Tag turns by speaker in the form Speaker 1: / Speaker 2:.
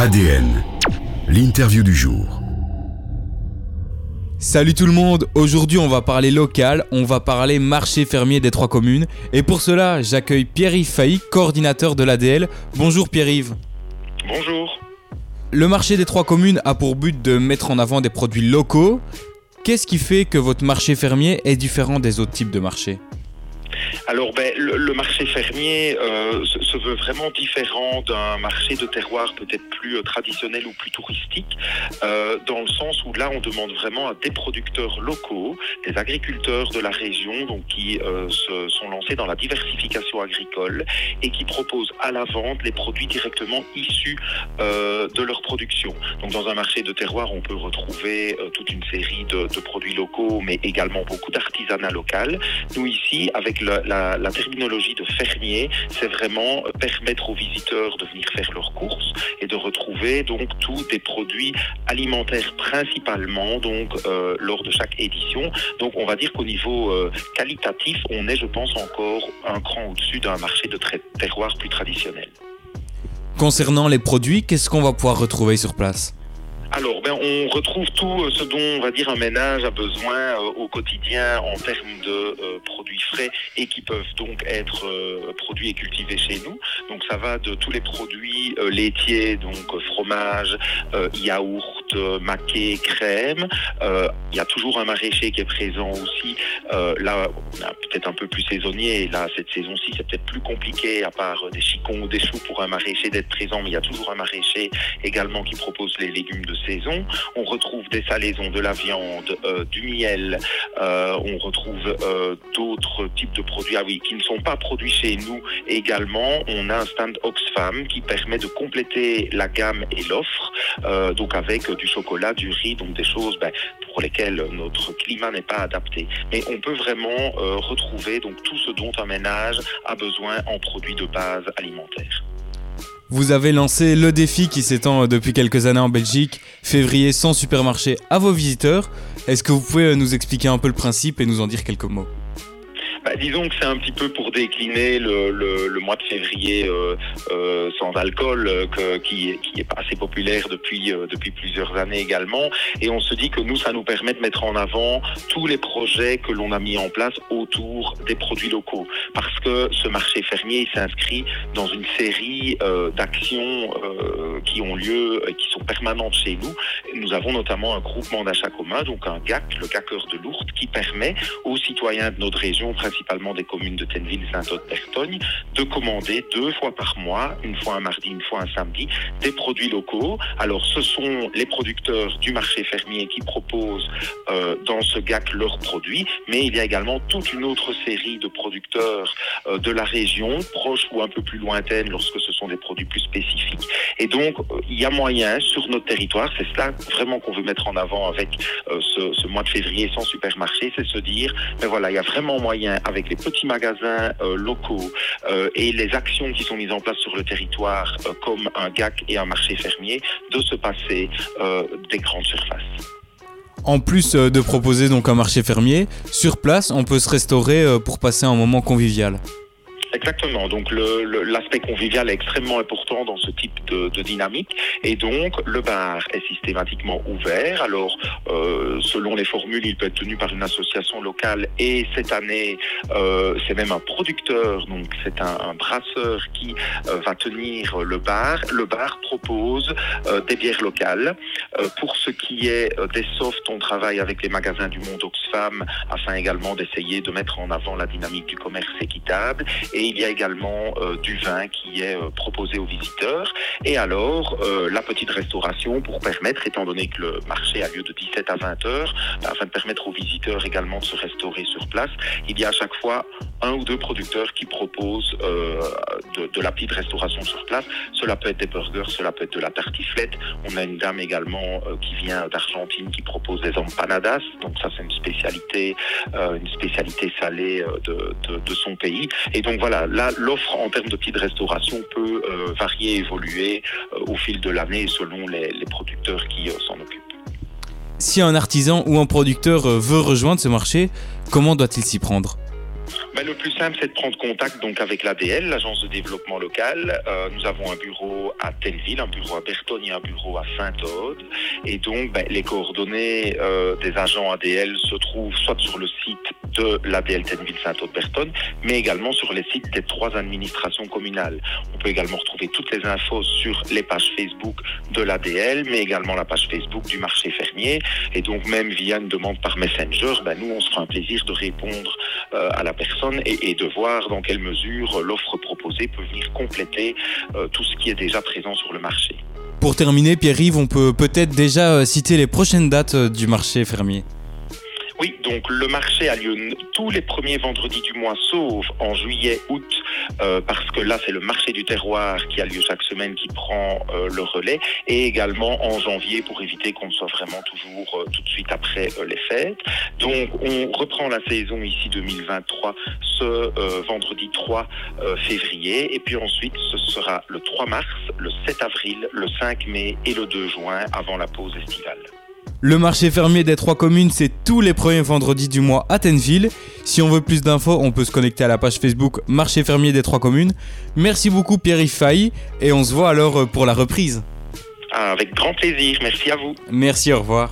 Speaker 1: ADN, l'interview du jour.
Speaker 2: Salut tout le monde, aujourd'hui on va parler local, on va parler marché fermier des trois communes et pour cela j'accueille Pierre-Yves Failly, coordinateur de l'ADL. Bonjour Pierre-Yves.
Speaker 3: Bonjour.
Speaker 2: Le marché des trois communes a pour but de mettre en avant des produits locaux. Qu'est-ce qui fait que votre marché fermier est différent des autres types de marchés?
Speaker 3: Alors, ben, le, marché fermier euh, se, veut vraiment différent d'un marché de terroir peut-être plus euh, traditionnel ou plus touristique, euh, dans le sens où là, on demande vraiment à des producteurs locaux, des agriculteurs de la région, donc qui se sont lancés dans la diversification agricole et qui proposent à la vente les produits directement issus de leur production. Donc, dans un marché de terroir, on peut retrouver toute une série de, de produits locaux, mais également beaucoup d'artisanat local. Nous ici, avec le la, terminologie de fermier, c'est vraiment euh, permettre aux visiteurs de venir faire leurs courses et de retrouver donc tous des produits alimentaires principalement euh, lors de chaque édition. Donc on va dire qu'au niveau euh, qualitatif, on est, je pense, encore un cran au-dessus d'un marché de terroir plus traditionnel.
Speaker 2: Concernant les produits, qu'est-ce qu'on va pouvoir retrouver sur place?
Speaker 3: Ben, on retrouve tout euh, ce dont on va dire un ménage a besoin euh, au quotidien en termes de euh, produits frais et qui peuvent donc être produits et cultivés chez nous. Donc, ça va de tous les produits laitiers, donc fromage, yaourt, maquet, crème. Il y a toujours un maraîcher qui est présent aussi. là, on a peut-être un peu plus saisonnier. Là, cette saison-ci, c'est peut-être plus compliqué, à part des chicons ou des choux pour un maraîcher d'être présent, mais il y a toujours un maraîcher également qui propose les légumes de saison. On retrouve des salaisons, de la viande, euh, du miel. Euh, on retrouve euh, d'autres types de produits ah qui ne sont pas produits chez nous. également, on a un stand Oxfam qui permet de compléter la gamme et l'offre, donc avec du chocolat, du riz, donc des choses ben, pour lesquelles notre climat n'est pas adapté. Mais on peut vraiment retrouver tout ce dont un ménage a besoin en produits de base alimentaires.
Speaker 2: Vous avez lancé le défi qui s'étend depuis quelques années en Belgique, février sans supermarché à vos visiteurs. Est-ce que vous pouvez nous expliquer un peu le principe et nous en dire quelques mots?
Speaker 3: Bah, disons que c'est un petit peu pour décliner le, mois de février euh, euh, sans alcool, euh, qui, qui, est assez populaire depuis, depuis plusieurs années également. Et on se dit que nous, ça nous permet de mettre en avant tous les projets que l'on a mis en place autour des produits locaux. Parce que ce marché fermier s'inscrit dans une série d'actions qui ont lieu, qui sont permanentes chez nous. Nous avons notamment un groupement d'achat commun, donc un GAC, le GACeur de Lourdes, qui permet aux citoyens de notre région, des communes de Tenville, Saint-Aude, de commander deux fois par mois, une fois un mardi, une fois un samedi, des produits locaux. Alors ce sont les producteurs du marché fermier qui proposent euh, dans ce GAC leurs produits, mais il y a également toute une autre série de producteurs euh, de la région, proches ou un peu plus lointaines lorsque ce sont des produits plus spécifiques. Et donc euh, il y a moyen sur notre territoire, c'est cela vraiment qu'on veut mettre en avant avec ce, ce mois de février sans supermarché, c'est se dire, mais voilà, il y a vraiment moyen avec les petits magasins euh, locaux euh, et les actions qui sont mises en place sur le territoire, euh, comme un GAC et un marché fermier, de se passer des grandes surfaces.
Speaker 2: En plus de proposer donc un marché fermier, sur place, on peut se restaurer pour passer un moment convivial.
Speaker 3: Exactement. Donc l'aspect convivial est extrêmement important dans ce type de, dynamique. Et donc le bar est systématiquement ouvert. Alors euh, selon les formules, il peut être tenu par une association locale. Et cette année, euh, c'est même un producteur. Donc c'est un, brasseur qui euh, va tenir le bar. Le bar propose des bières locales. pour ce qui est des softs, on travaille avec les magasins du monde Oxfam afin également d'essayer de mettre en avant la dynamique du commerce équitable. Il y a également euh, du vin qui est euh, proposé aux visiteurs. Et alors, euh, la petite restauration pour permettre, étant donné que le marché a lieu de 17 à 20 heures, afin de permettre aux visiteurs également de se restaurer sur place, il y a à chaque fois un ou deux producteurs qui proposent de, la petite restauration sur place. Cela peut être des burgers, cela peut être de la tartiflette. On a une dame également qui vient d'Argentine qui propose des empanadas. Donc ça, c'est une spécialité, une spécialité salée de, son pays. Et donc voilà, là, l'offre en termes de petites restauration peut euh, varier, évoluer euh, au fil de l'année selon les, producteurs qui euh, s'en occupent.
Speaker 2: Si un artisan ou un producteur veut rejoindre ce marché, comment doit-il s'y prendre?
Speaker 3: Ben, Le plus simple, c'est de prendre contact donc avec l'ADL, l'Agence de développement local. Euh, nous avons un bureau à Telleville, un bureau à Bertonne et un bureau à Saint-Aude. Et donc, ben, les coordonnées euh, des agents ADL se trouvent soit sur le site de l'ADL Tenneville-Saint-Aude-Bertonne, mais également sur les sites des trois administrations communales. On peut également retrouver toutes les infos sur les pages Facebook de l'ADL, mais également la page Facebook du marché fermier. Et donc, même via une demande par Messenger, ben, nous, on se fera un plaisir de répondre à la personne et, et, de voir dans quelle mesure l'offre proposée peut venir compléter euh, tout ce qui est déjà présent sur le marché.
Speaker 2: Pour terminer, Pierre-Yves, on peut peut-être déjà euh, citer les prochaines dates du marché fermier.
Speaker 3: Oui, donc le marché a lieu tous les premiers vendredis du mois, sauf en juillet, août, euh, parce que là c'est le marché du terroir qui a lieu chaque semaine qui prend euh, le relais, et également en janvier pour éviter qu'on soit vraiment toujours euh, tout de suite après les fêtes. Donc on reprend la saison ici 2023 ce vendredi 3 euh, février, et puis ensuite ce sera le 3 mars, le 7 avril, le 5 mai et le 2 juin avant la pause estivale.
Speaker 2: Le marché fermier des trois communes, c'est tous les premiers vendredis du mois à Tenville. Si on veut plus d'infos, on peut se connecter à la page Facebook Marché fermier des trois communes. Merci beaucoup Pierre-Yves Failly et on se voit alors pour la reprise.
Speaker 3: Avec grand plaisir, merci à vous.
Speaker 2: Merci, au revoir.